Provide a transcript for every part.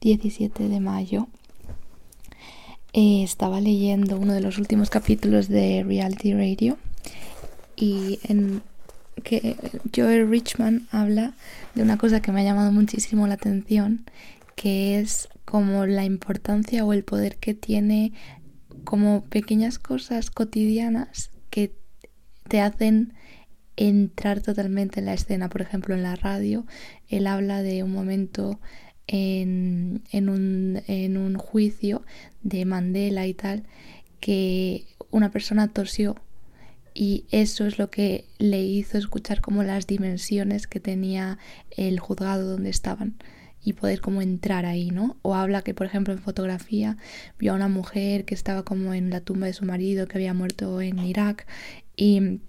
17 de mayo eh, estaba leyendo uno de los últimos capítulos de Reality Radio y en que Joel Richman habla de una cosa que me ha llamado muchísimo la atención, que es como la importancia o el poder que tiene como pequeñas cosas cotidianas que te hacen entrar totalmente en la escena. Por ejemplo, en la radio, él habla de un momento en, un, en un juicio de Mandela y tal, que una persona tosió y eso es lo que le hizo escuchar como las dimensiones que tenía el juzgado donde estaban y poder como entrar ahí, ¿no? O habla que, por ejemplo, en fotografía vio a una mujer que estaba como en la tumba de su marido que había muerto en Irak y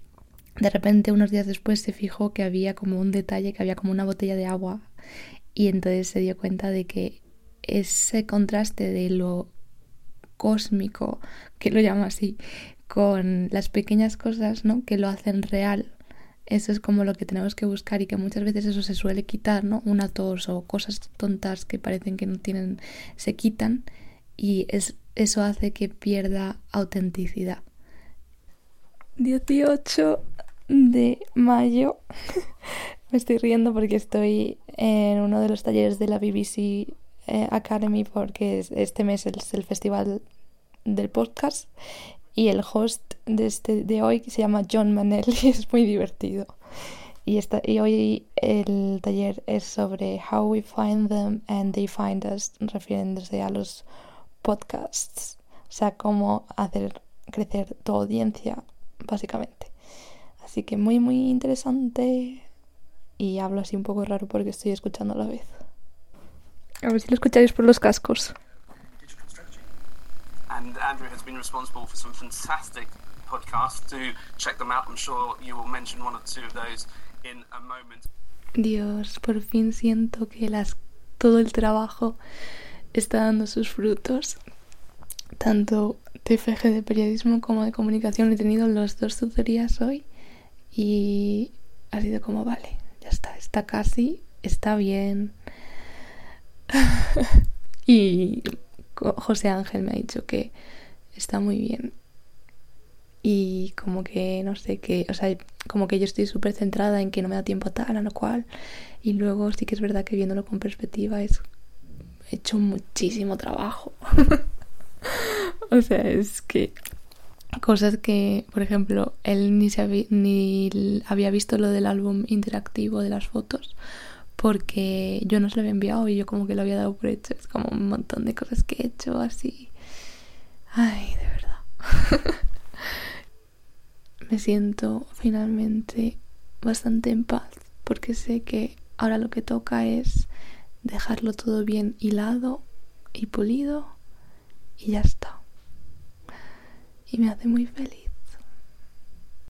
de repente unos días después se fijó que había como un detalle, que había como una botella de agua y entonces se dio cuenta de que ese contraste de lo cósmico, que lo llama así, con las pequeñas cosas, ¿no? Que lo hacen real eso es como lo que tenemos que buscar y que muchas veces eso se suele quitar, ¿no? Una tos o cosas tontas que parecen que no tienen, se quitan y es, eso hace que pierda autenticidad. 18 de mayo. Me estoy riendo porque estoy en uno de los talleres de la BBC eh, Academy porque este mes es el festival del podcast y el host de, este, de hoy se llama John Manelli, es muy divertido. Y, esta, y hoy el taller es sobre How We Find Them and They Find Us, refiriéndose a los podcasts, o sea, cómo hacer crecer tu audiencia, básicamente. Así que muy, muy interesante. Y hablo así un poco raro porque estoy escuchando a la vez. A ver si lo escucháis por los cascos. and Andrew has been responsible for some fantastic podcasts. Do check them out. I'm sure you will mention one or two of those in a moment. Dios, por fin siento que las, todo el trabajo está dando sus frutos. Tanto TFG de periodismo como de comunicación he tenido los dos tutorías hoy y ha sido como, vale, casi, está bien. y José Ángel me ha dicho que está muy bien. Y como que, no sé, que, o sea, como que yo estoy súper centrada en que no me da tiempo a tal, a lo cual. Y luego sí que es verdad que viéndolo con perspectiva es... He hecho muchísimo trabajo. o sea, es que cosas que, por ejemplo, él ni, se había, ni había visto lo del álbum interactivo de las fotos porque yo no se lo había enviado y yo como que lo había dado por hecho. Es como un montón de cosas que he hecho así. Ay, de verdad. Me siento finalmente bastante en paz porque sé que ahora lo que toca es dejarlo todo bien hilado y pulido y ya está. Y me hace muy feliz.